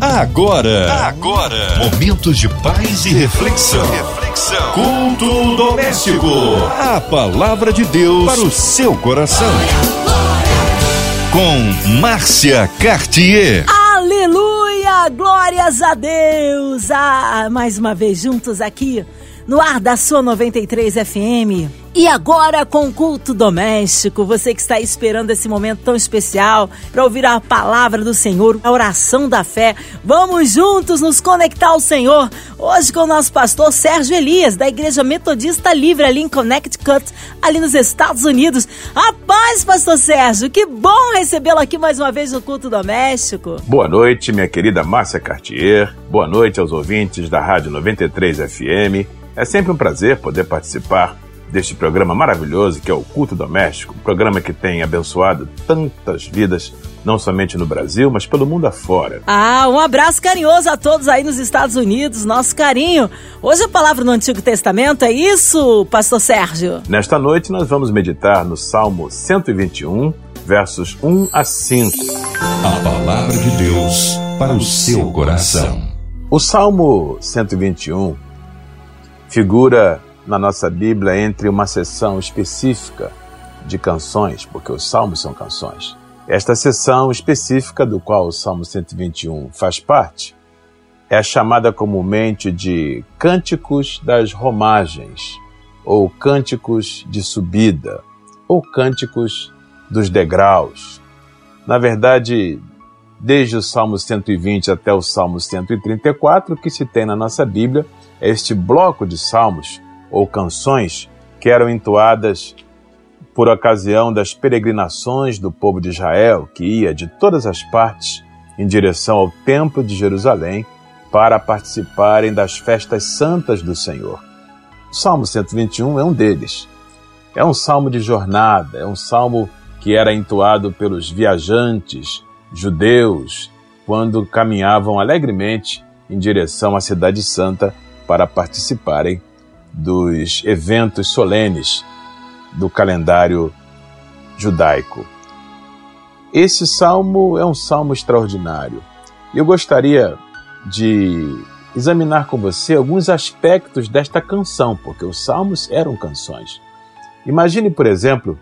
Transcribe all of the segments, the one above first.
Agora, agora, momentos de paz e reflexão. reflexão. Culto doméstico. A palavra de Deus para o seu coração. Com Márcia Cartier. Aleluia! Glórias a Deus! Ah, mais uma vez juntos aqui no ar da sua 93 FM. E agora com culto doméstico, você que está esperando esse momento tão especial para ouvir a palavra do Senhor, a oração da fé. Vamos juntos nos conectar ao Senhor. Hoje com o nosso pastor Sérgio Elias, da Igreja Metodista Livre ali em Connecticut, ali nos Estados Unidos. A paz, pastor Sérgio, que bom recebê-lo aqui mais uma vez no culto doméstico. Boa noite, minha querida Márcia Cartier. Boa noite aos ouvintes da Rádio 93 FM. É sempre um prazer poder participar deste programa maravilhoso que é o Culto Doméstico, um programa que tem abençoado tantas vidas, não somente no Brasil, mas pelo mundo afora. Ah, um abraço carinhoso a todos aí nos Estados Unidos, nosso carinho. Hoje a palavra no Antigo Testamento é isso, pastor Sérgio? Nesta noite nós vamos meditar no Salmo 121, versos 1 a 5. A palavra de Deus para o seu coração. O Salmo 121 figura na nossa Bíblia entre uma seção específica de canções, porque os salmos são canções. Esta seção específica, do qual o Salmo 121 faz parte, é chamada comumente de Cânticos das Romagens, ou Cânticos de Subida, ou Cânticos dos Degraus. Na verdade, desde o Salmo 120 até o Salmo 134, o que se tem na nossa Bíblia este bloco de salmos ou canções que eram entoadas por ocasião das peregrinações do povo de Israel, que ia de todas as partes em direção ao Templo de Jerusalém para participarem das festas santas do Senhor. O Salmo 121 é um deles. É um salmo de jornada, é um salmo que era entoado pelos viajantes judeus quando caminhavam alegremente em direção à Cidade Santa para participarem dos eventos solenes do calendário judaico. Esse salmo é um salmo extraordinário. Eu gostaria de examinar com você alguns aspectos desta canção, porque os salmos eram canções. Imagine, por exemplo,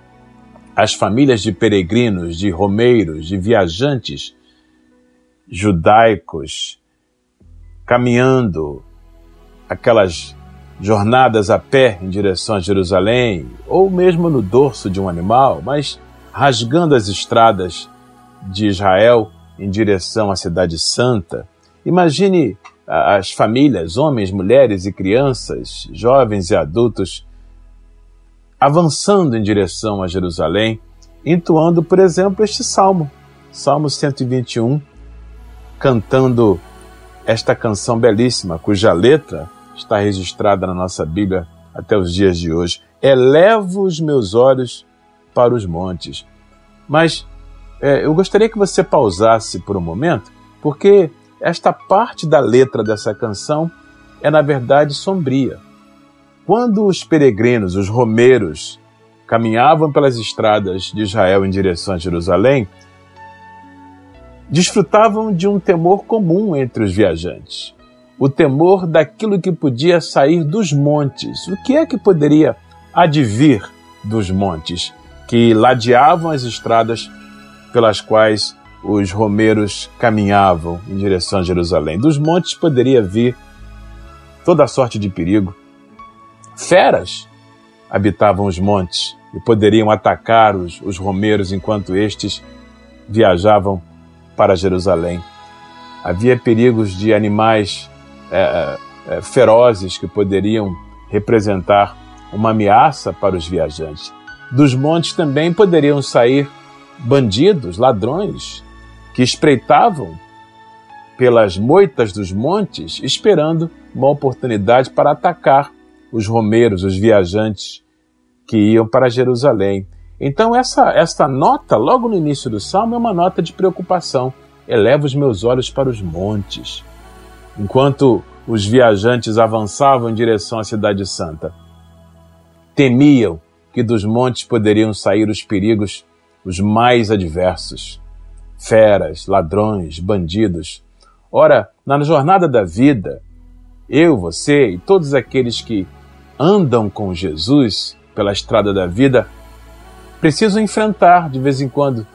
as famílias de peregrinos, de romeiros, de viajantes judaicos caminhando aquelas jornadas a pé em direção a Jerusalém, ou mesmo no dorso de um animal, mas rasgando as estradas de Israel em direção à Cidade Santa. Imagine as famílias, homens, mulheres e crianças, jovens e adultos, avançando em direção a Jerusalém, entoando, por exemplo, este salmo, Salmo 121, cantando esta canção belíssima, cuja letra está registrada na nossa Bíblia até os dias de hoje. Elevo os meus olhos para os montes. Mas é, eu gostaria que você pausasse por um momento, porque esta parte da letra dessa canção é, na verdade, sombria. Quando os peregrinos, os romeiros, caminhavam pelas estradas de Israel em direção a Jerusalém, desfrutavam de um temor comum entre os viajantes o temor daquilo que podia sair dos montes. O que é que poderia advir dos montes que ladeavam as estradas pelas quais os romeiros caminhavam em direção a Jerusalém? Dos montes poderia vir toda a sorte de perigo. Feras habitavam os montes e poderiam atacar os, os romeiros enquanto estes viajavam para Jerusalém. Havia perigos de animais é, é, ferozes que poderiam representar uma ameaça para os viajantes. Dos montes também poderiam sair bandidos, ladrões, que espreitavam pelas moitas dos montes, esperando uma oportunidade para atacar os romeiros, os viajantes que iam para Jerusalém. Então, essa, essa nota, logo no início do salmo, é uma nota de preocupação. Eleva os meus olhos para os montes. Enquanto os viajantes avançavam em direção à Cidade Santa, temiam que dos montes poderiam sair os perigos os mais adversos: feras, ladrões, bandidos, Ora, na jornada da vida, eu, você e todos aqueles que andam com Jesus pela estrada da vida precisam enfrentar de vez em quando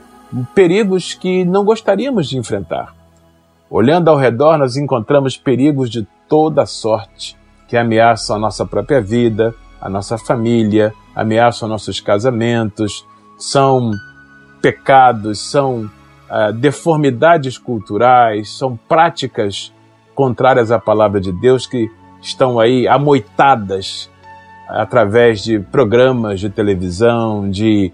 perigos que não gostaríamos de enfrentar. Olhando ao redor, nós encontramos perigos de toda sorte que ameaçam a nossa própria vida, a nossa família, ameaçam nossos casamentos, são pecados, são uh, deformidades culturais, são práticas contrárias à palavra de Deus que estão aí amoitadas através de programas de televisão, de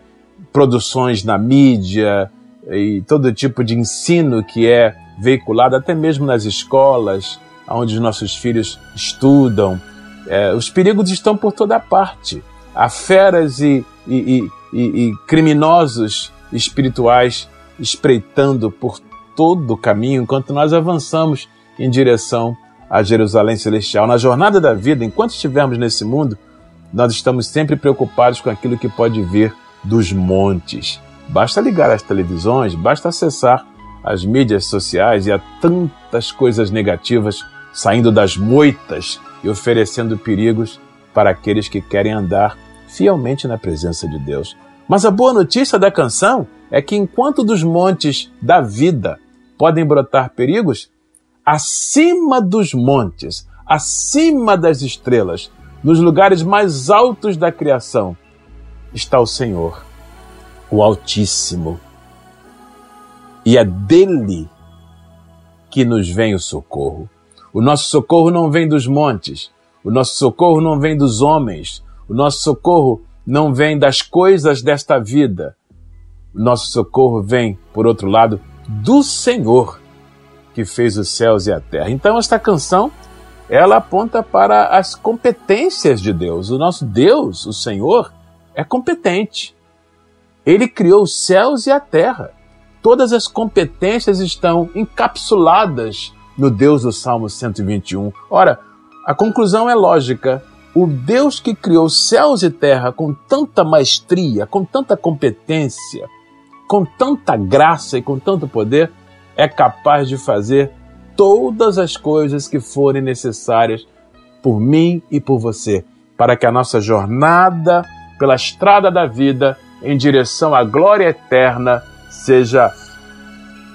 produções na mídia e todo tipo de ensino que é veiculado até mesmo nas escolas, onde os nossos filhos estudam. É, os perigos estão por toda parte. Há feras e, e, e, e criminosos espirituais espreitando por todo o caminho enquanto nós avançamos em direção a Jerusalém Celestial. Na jornada da vida, enquanto estivermos nesse mundo, nós estamos sempre preocupados com aquilo que pode vir dos montes. Basta ligar as televisões, basta acessar as mídias sociais e há tantas coisas negativas saindo das moitas e oferecendo perigos para aqueles que querem andar fielmente na presença de Deus. Mas a boa notícia da canção é que enquanto dos montes da vida podem brotar perigos, acima dos montes, acima das estrelas, nos lugares mais altos da criação, está o Senhor, o Altíssimo. E é dele que nos vem o socorro. O nosso socorro não vem dos montes, o nosso socorro não vem dos homens, o nosso socorro não vem das coisas desta vida. O nosso socorro vem, por outro lado, do Senhor que fez os céus e a terra. Então esta canção ela aponta para as competências de Deus. O nosso Deus, o Senhor, é competente. Ele criou os céus e a terra. Todas as competências estão encapsuladas no Deus do Salmo 121. Ora, a conclusão é lógica. O Deus que criou céus e terra com tanta maestria, com tanta competência, com tanta graça e com tanto poder, é capaz de fazer todas as coisas que forem necessárias por mim e por você, para que a nossa jornada pela estrada da vida em direção à glória eterna seja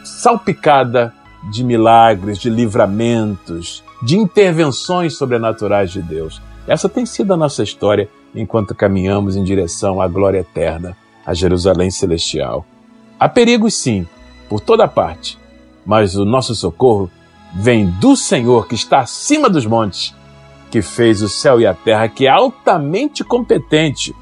salpicada de milagres, de livramentos, de intervenções sobrenaturais de Deus. Essa tem sido a nossa história enquanto caminhamos em direção à glória eterna, a Jerusalém celestial. Há perigos, sim, por toda parte, mas o nosso socorro vem do Senhor que está acima dos montes, que fez o céu e a terra, que é altamente competente,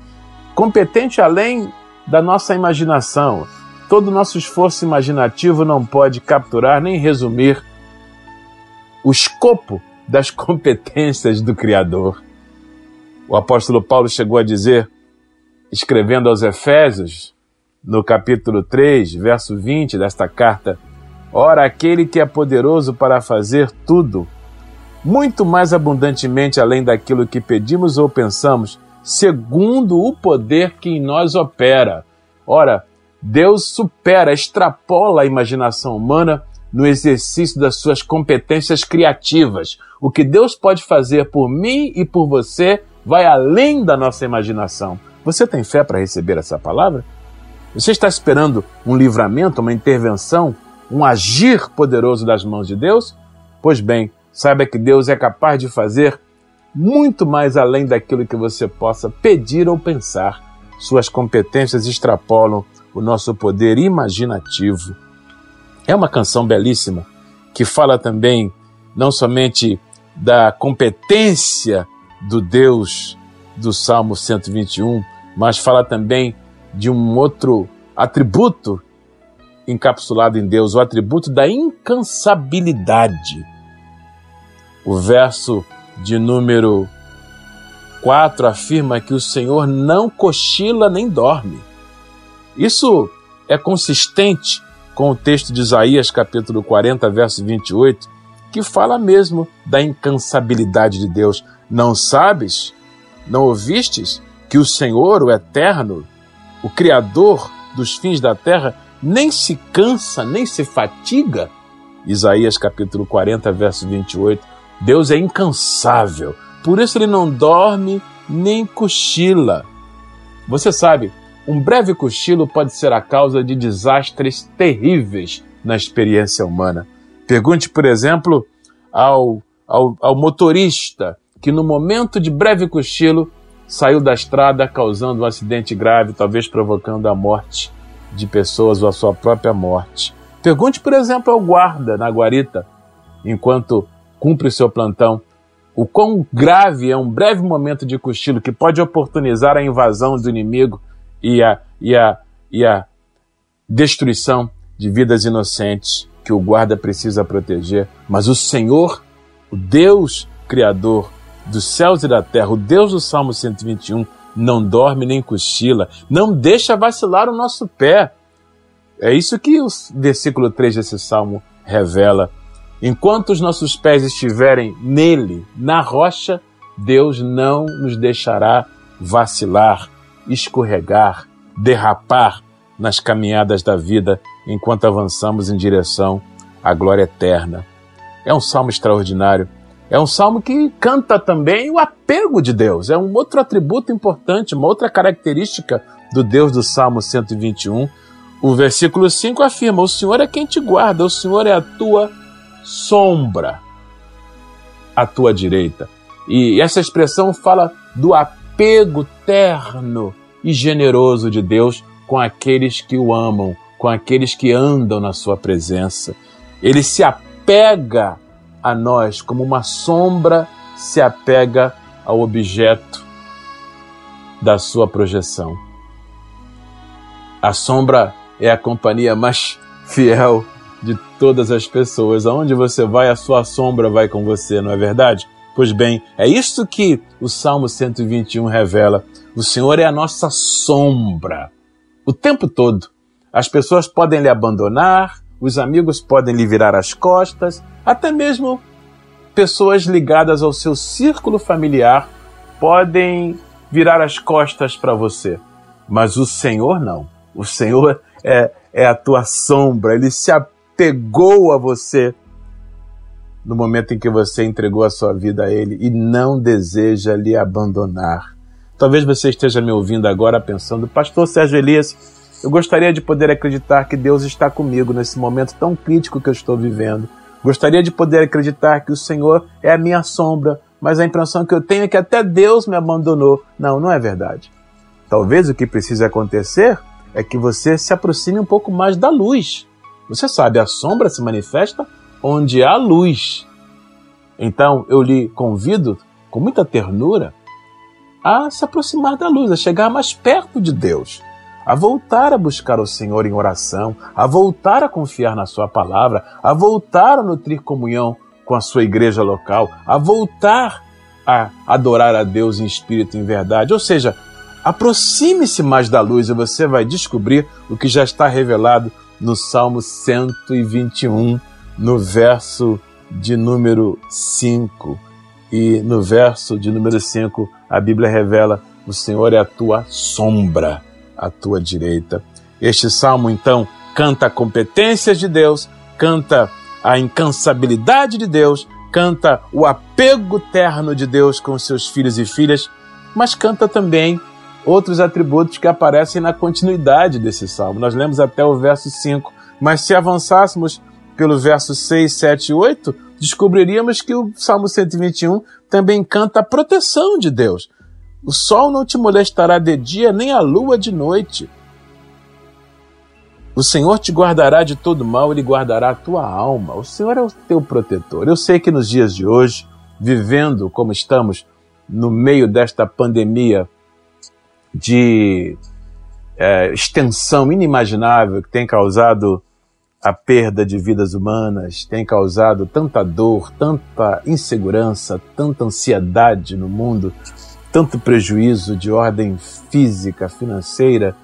competente além da nossa imaginação. Todo o nosso esforço imaginativo não pode capturar nem resumir o escopo das competências do Criador. O apóstolo Paulo chegou a dizer, escrevendo aos Efésios, no capítulo 3, verso 20 desta carta, Ora, aquele que é poderoso para fazer tudo, muito mais abundantemente além daquilo que pedimos ou pensamos, segundo o poder que em nós opera. Ora, Deus supera, extrapola a imaginação humana no exercício das suas competências criativas. O que Deus pode fazer por mim e por você vai além da nossa imaginação. Você tem fé para receber essa palavra? Você está esperando um livramento, uma intervenção um agir poderoso das mãos de Deus? Pois bem, saiba que Deus é capaz de fazer muito mais além daquilo que você possa pedir ou pensar. Suas competências extrapolam o nosso poder imaginativo. É uma canção belíssima que fala também não somente da competência do Deus do Salmo 121, mas fala também de um outro atributo encapsulado em Deus, o atributo da incansabilidade. O verso de número 4 afirma que o Senhor não cochila nem dorme. Isso é consistente com o texto de Isaías, capítulo 40, verso 28, que fala mesmo da incansabilidade de Deus. Não sabes, não ouvistes que o Senhor, o Eterno, o Criador dos fins da terra, nem se cansa, nem se fatiga? Isaías capítulo 40, verso 28. Deus é incansável, por isso ele não dorme nem cochila. Você sabe, um breve cochilo pode ser a causa de desastres terríveis na experiência humana. Pergunte, por exemplo, ao, ao, ao motorista que, no momento de breve cochilo, saiu da estrada causando um acidente grave, talvez provocando a morte de pessoas ou a sua própria morte. Pergunte, por exemplo, ao guarda na guarita, enquanto cumpre o seu plantão, o quão grave é um breve momento de cochilo que pode oportunizar a invasão do inimigo e a, e a, e a destruição de vidas inocentes que o guarda precisa proteger. Mas o Senhor, o Deus Criador dos céus e da terra, o Deus do Salmo 121, não dorme nem cochila, não deixa vacilar o nosso pé. É isso que o versículo 3 desse salmo revela. Enquanto os nossos pés estiverem nele, na rocha, Deus não nos deixará vacilar, escorregar, derrapar nas caminhadas da vida enquanto avançamos em direção à glória eterna. É um salmo extraordinário. É um salmo que canta também o apego de Deus. É um outro atributo importante, uma outra característica do Deus do Salmo 121. O versículo 5 afirma: O Senhor é quem te guarda, o Senhor é a tua sombra à tua direita. E essa expressão fala do apego terno e generoso de Deus com aqueles que o amam, com aqueles que andam na sua presença. Ele se apega a nós como uma sombra se apega ao objeto da sua projeção. A sombra é a companhia mais fiel de todas as pessoas. Aonde você vai, a sua sombra vai com você, não é verdade? Pois bem, é isso que o Salmo 121 revela. O Senhor é a nossa sombra. O tempo todo. As pessoas podem lhe abandonar, os amigos podem lhe virar as costas, até mesmo pessoas ligadas ao seu círculo familiar podem virar as costas para você. Mas o Senhor não. O Senhor é, é a tua sombra, ele se apegou a você no momento em que você entregou a sua vida a Ele e não deseja lhe abandonar. Talvez você esteja me ouvindo agora pensando, Pastor Sérgio Elias, eu gostaria de poder acreditar que Deus está comigo nesse momento tão crítico que eu estou vivendo. Gostaria de poder acreditar que o Senhor é a minha sombra, mas a impressão que eu tenho é que até Deus me abandonou. Não, não é verdade. Talvez o que precise acontecer é que você se aproxime um pouco mais da luz. Você sabe, a sombra se manifesta onde há luz. Então eu lhe convido, com muita ternura, a se aproximar da luz, a chegar mais perto de Deus, a voltar a buscar o Senhor em oração, a voltar a confiar na Sua palavra, a voltar a nutrir comunhão com a sua igreja local, a voltar a adorar a Deus em espírito e em verdade. Ou seja, aproxime-se mais da luz e você vai descobrir o que já está revelado no Salmo 121, no verso de número 5. E no verso de número 5, a Bíblia revela: O Senhor é a tua sombra à tua direita. Este salmo, então, canta a competência de Deus, canta a incansabilidade de Deus, canta o apego terno de Deus com seus filhos e filhas, mas canta também outros atributos que aparecem na continuidade desse salmo. Nós lemos até o verso 5, mas se avançássemos pelo verso 6, 7 e 8, descobriríamos que o Salmo 121 também canta a proteção de Deus. O sol não te molestará de dia, nem a lua de noite. O Senhor te guardará de todo mal, Ele guardará a tua alma. O Senhor é o teu protetor. Eu sei que nos dias de hoje, vivendo como estamos, no meio desta pandemia de é, extensão inimaginável que tem causado a perda de vidas humanas, tem causado tanta dor, tanta insegurança, tanta ansiedade no mundo, tanto prejuízo de ordem física, financeira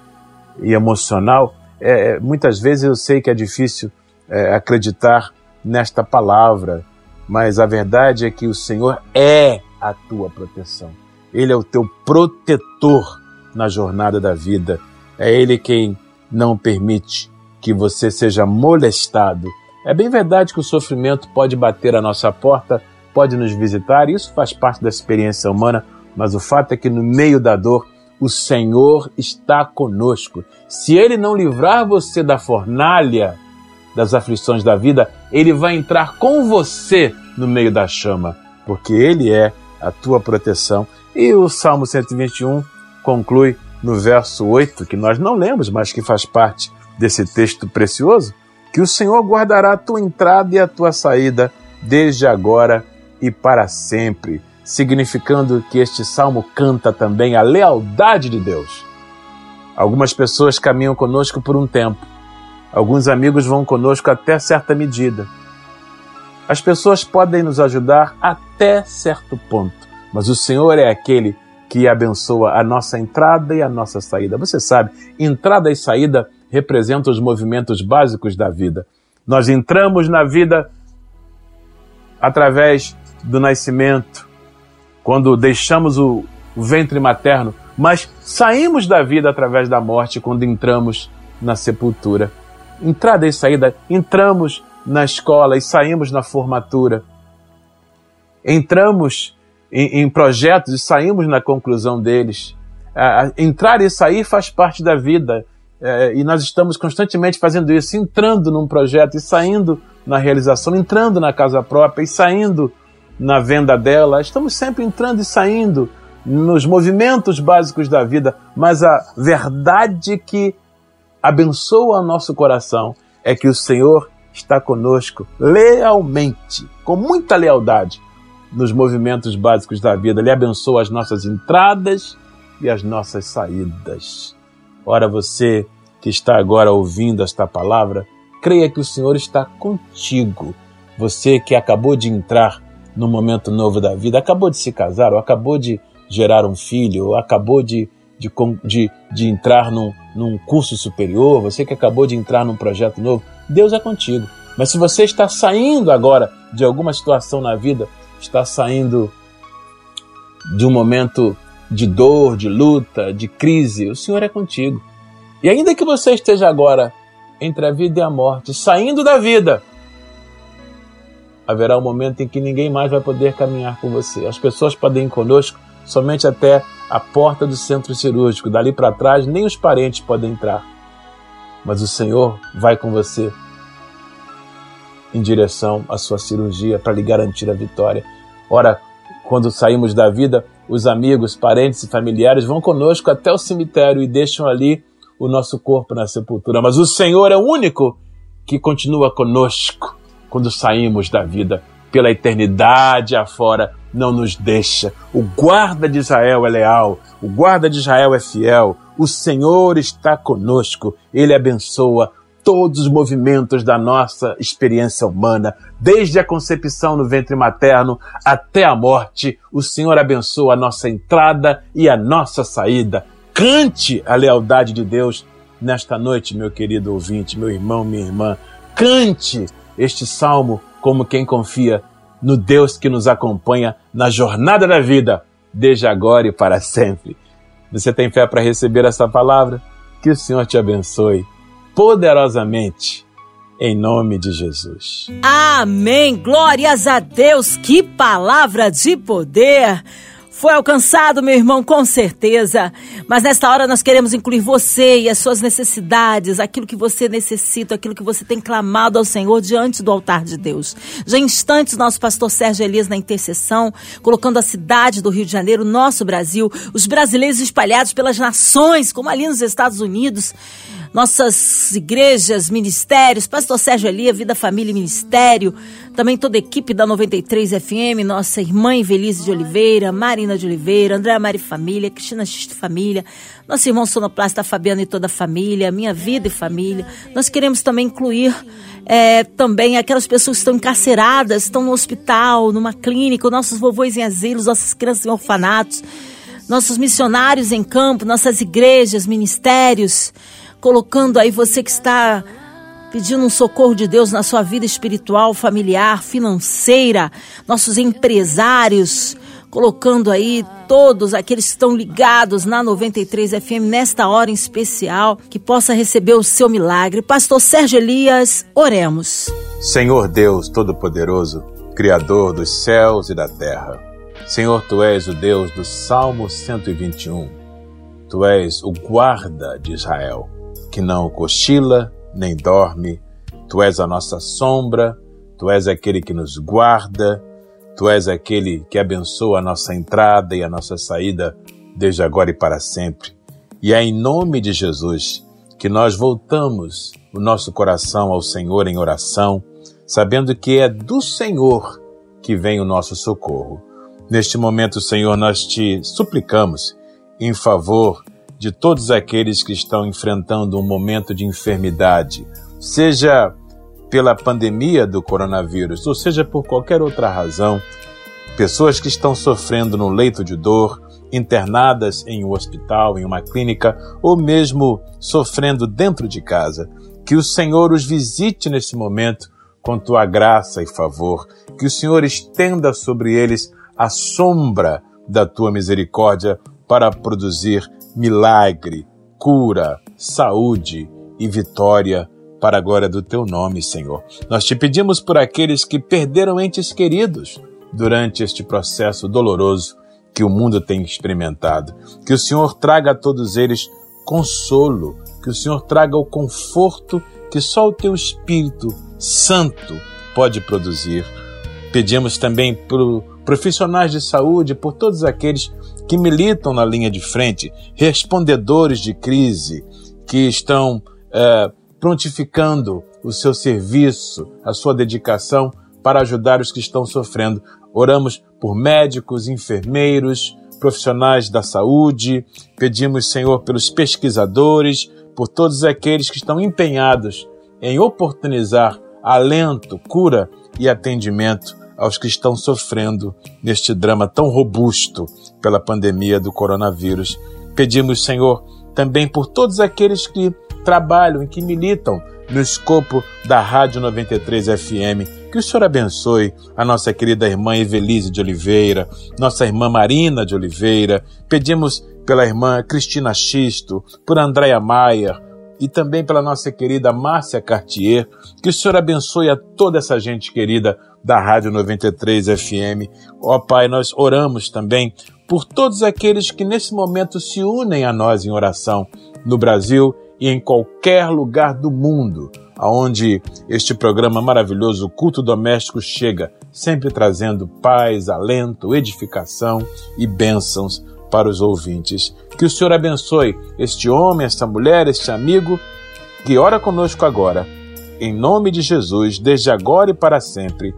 e emocional. É, é muitas vezes eu sei que é difícil é, acreditar nesta palavra, mas a verdade é que o Senhor é a tua proteção. Ele é o teu protetor na jornada da vida. É Ele quem não permite que você seja molestado. É bem verdade que o sofrimento pode bater à nossa porta, pode nos visitar, isso faz parte da experiência humana, mas o fato é que no meio da dor, o Senhor está conosco. Se Ele não livrar você da fornalha das aflições da vida, Ele vai entrar com você no meio da chama, porque Ele é a tua proteção. E o Salmo 121 conclui no verso 8, que nós não lemos, mas que faz parte desse texto precioso, que o Senhor guardará a tua entrada e a tua saída desde agora e para sempre, significando que este salmo canta também a lealdade de Deus. Algumas pessoas caminham conosco por um tempo, alguns amigos vão conosco até certa medida. As pessoas podem nos ajudar até certo ponto, mas o Senhor é aquele que abençoa a nossa entrada e a nossa saída. Você sabe, entrada e saída representam os movimentos básicos da vida. Nós entramos na vida através do nascimento, quando deixamos o, ventre materno, mas saímos da vida através da morte quando entramos na sepultura. Entrada e saída, entramos na escola e saímos na formatura. Entramos em, em projetos e saímos na conclusão deles. entrar e sair faz parte da vida. É, e nós estamos constantemente fazendo isso, entrando num projeto e saindo na realização, entrando na casa própria e saindo na venda dela. Estamos sempre entrando e saindo nos movimentos básicos da vida, mas a verdade que abençoa nosso coração é que o Senhor está conosco lealmente, com muita lealdade, nos movimentos básicos da vida. Ele abençoa as nossas entradas e as nossas saídas. Ora, você que está agora ouvindo esta palavra, creia que o Senhor está contigo. Você que acabou de entrar no momento novo da vida, acabou de se casar, ou acabou de gerar um filho, ou acabou de, de, de, de entrar num, num curso superior, você que acabou de entrar num projeto novo, Deus é contigo. Mas se você está saindo agora de alguma situação na vida, está saindo de um momento de dor, de luta, de crise, o Senhor é contigo. E ainda que você esteja agora entre a vida e a morte, saindo da vida, haverá um momento em que ninguém mais vai poder caminhar com você. As pessoas podem ir conosco somente até a porta do centro cirúrgico. Dali para trás, nem os parentes podem entrar. Mas o Senhor vai com você em direção à sua cirurgia para lhe garantir a vitória. Ora, quando saímos da vida, os amigos, parentes e familiares vão conosco até o cemitério e deixam ali o nosso corpo na sepultura. Mas o Senhor é o único que continua conosco quando saímos da vida pela eternidade afora, não nos deixa. O guarda de Israel é leal, o guarda de Israel é fiel, o Senhor está conosco, ele abençoa todos os movimentos da nossa experiência humana, desde a concepção no ventre materno até a morte. O Senhor abençoa a nossa entrada e a nossa saída. Cante a lealdade de Deus nesta noite, meu querido ouvinte, meu irmão, minha irmã. Cante este salmo como quem confia no Deus que nos acompanha na jornada da vida, desde agora e para sempre. Você tem fé para receber essa palavra? Que o Senhor te abençoe poderosamente. Em nome de Jesus. Amém. Glórias a Deus. Que palavra de poder. Foi alcançado, meu irmão, com certeza. Mas nesta hora nós queremos incluir você e as suas necessidades, aquilo que você necessita, aquilo que você tem clamado ao Senhor diante do altar de Deus. Já em instantes, nosso pastor Sérgio Elias na intercessão, colocando a cidade do Rio de Janeiro, nosso Brasil, os brasileiros espalhados pelas nações, como ali nos Estados Unidos, nossas igrejas, ministérios, Pastor Sérgio Elia, Vida, Família e Ministério, também toda a equipe da 93 FM, nossa irmã Evelise de Oliveira, Marina de Oliveira, Andréa Mari Família, Cristina X Família, nosso irmão Sonoplasta Fabiano e toda a família, Minha Vida e Família. Nós queremos também incluir é, também aquelas pessoas que estão encarceradas, estão no hospital, numa clínica, nossos vovôs em asilos, nossas crianças em orfanatos, nossos missionários em campo, nossas igrejas, ministérios colocando aí você que está pedindo um socorro de Deus na sua vida espiritual, familiar, financeira, nossos empresários, colocando aí todos aqueles que estão ligados na 93 FM nesta hora em especial, que possa receber o seu milagre. Pastor Sérgio Elias, oremos. Senhor Deus Todo-Poderoso, Criador dos céus e da terra. Senhor, tu és o Deus do Salmo 121. Tu és o guarda de Israel, que não cochila nem dorme. Tu és a nossa sombra, tu és aquele que nos guarda, tu és aquele que abençoa a nossa entrada e a nossa saída desde agora e para sempre. E é em nome de Jesus que nós voltamos o nosso coração ao Senhor em oração, sabendo que é do Senhor que vem o nosso socorro. Neste momento, Senhor, nós te suplicamos em favor de todos aqueles que estão enfrentando um momento de enfermidade, seja pela pandemia do coronavírus, ou seja por qualquer outra razão, pessoas que estão sofrendo no leito de dor, internadas em um hospital, em uma clínica, ou mesmo sofrendo dentro de casa. Que o Senhor os visite nesse momento com tua graça e favor, que o Senhor estenda sobre eles a sombra da tua misericórdia para produzir milagre, cura, saúde e vitória para a glória do teu nome, Senhor. Nós te pedimos por aqueles que perderam entes queridos durante este processo doloroso que o mundo tem experimentado. Que o Senhor traga a todos eles consolo, que o Senhor traga o conforto que só o teu Espírito Santo pode produzir. Pedimos também por profissionais de saúde, por todos aqueles que militam na linha de frente, respondedores de crise, que estão é, prontificando o seu serviço, a sua dedicação para ajudar os que estão sofrendo. Oramos por médicos, enfermeiros, profissionais da saúde, pedimos, Senhor, pelos pesquisadores, por todos aqueles que estão empenhados em oportunizar alento, cura e atendimento aos que estão sofrendo neste drama tão robusto pela pandemia do coronavírus. Pedimos, Senhor, também por todos aqueles que trabalham e que militam no escopo da Rádio 93 FM. Que o Senhor abençoe a nossa querida irmã Evelise de Oliveira, nossa irmã Marina de Oliveira. Pedimos pela irmã Cristina Xisto, por Andréia Maia, e também pela nossa querida Márcia Cartier. Que o Senhor abençoe a toda essa gente querida da Rádio 93 FM. Ó Pai, nós oramos também por todos aqueles que nesse momento se unem a nós em oração no Brasil e em qualquer lugar do mundo aonde este programa maravilhoso Culto Doméstico chega, sempre trazendo paz, alento, edificação e bênçãos para os ouvintes. Que o Senhor abençoe este homem, esta mulher, este amigo que ora conosco agora. Em nome de Jesus, desde agora e para sempre.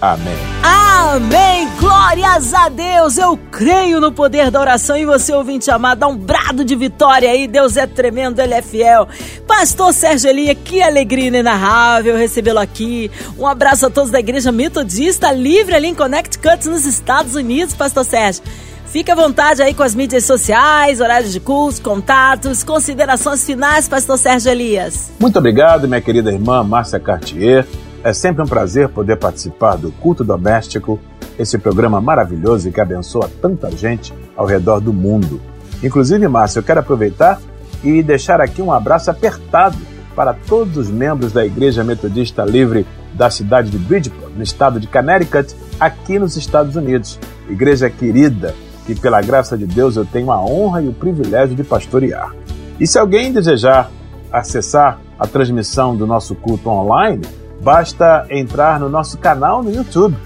Amém. Amém. Glórias a Deus. Eu creio no poder da oração e você, ouvinte amado, dá um brado de vitória aí. Deus é tremendo, Ele é fiel. Pastor Sérgio Elia, que alegria inenarrável recebê-lo aqui. Um abraço a todos da Igreja Metodista Livre ali em Connecticut, nos Estados Unidos, Pastor Sérgio. Fique à vontade aí com as mídias sociais, horários de curso, contatos, considerações finais, Pastor Sérgio Elias. Muito obrigado, minha querida irmã Márcia Cartier. É sempre um prazer poder participar do Culto Doméstico, esse programa maravilhoso e que abençoa tanta gente ao redor do mundo. Inclusive, Márcia, eu quero aproveitar e deixar aqui um abraço apertado para todos os membros da Igreja Metodista Livre da cidade de Bridgeport, no estado de Connecticut, aqui nos Estados Unidos. Igreja querida, que, pela graça de Deus, eu tenho a honra e o privilégio de pastorear. E se alguém desejar acessar a transmissão do nosso culto online, basta entrar no nosso canal no YouTube.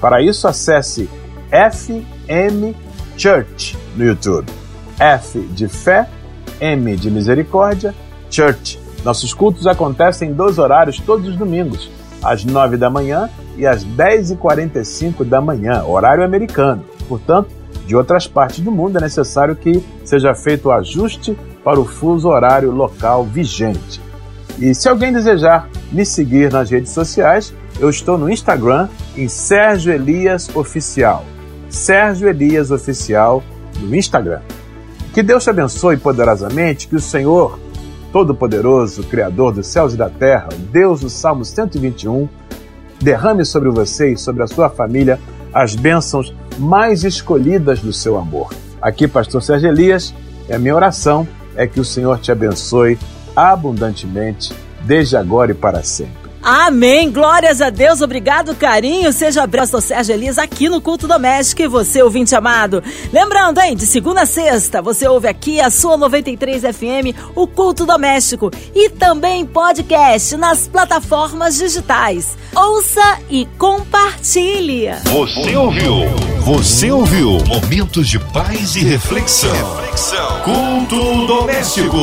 Para isso, acesse FM Church no YouTube. F de fé, M de misericórdia, Church. Nossos cultos acontecem em dois horários todos os domingos, às 9 da manhã e às 10h45 da manhã, horário americano. Portanto, de outras partes do mundo, é necessário que seja feito o ajuste para o fuso horário local vigente. E se alguém desejar me seguir nas redes sociais, eu estou no Instagram em Sérgio Elias Oficial. Sérgio Elias Oficial no Instagram. Que Deus te abençoe poderosamente, que o Senhor Todo-Poderoso, Criador dos céus e da terra, Deus do Salmo 121, derrame sobre você e sobre a sua família as bênçãos mais escolhidas do seu amor. Aqui, Pastor Sérgio Elias, e a minha oração é que o Senhor te abençoe abundantemente, desde agora e para sempre. Amém. Glórias a Deus. Obrigado, carinho. Seja abraço Sérgio Elias aqui no Culto Doméstico e você, ouvinte amado. Lembrando, hein, de segunda a sexta, você ouve aqui a sua 93 FM, o Culto Doméstico e também podcast nas plataformas digitais. Ouça e compartilhe. Você ouviu? Você ouviu? Momentos de paz e reflexão. reflexão. Culto Doméstico.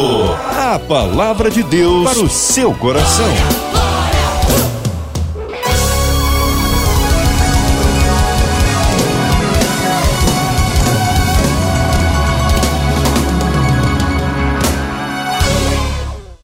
A palavra de Deus para o seu coração.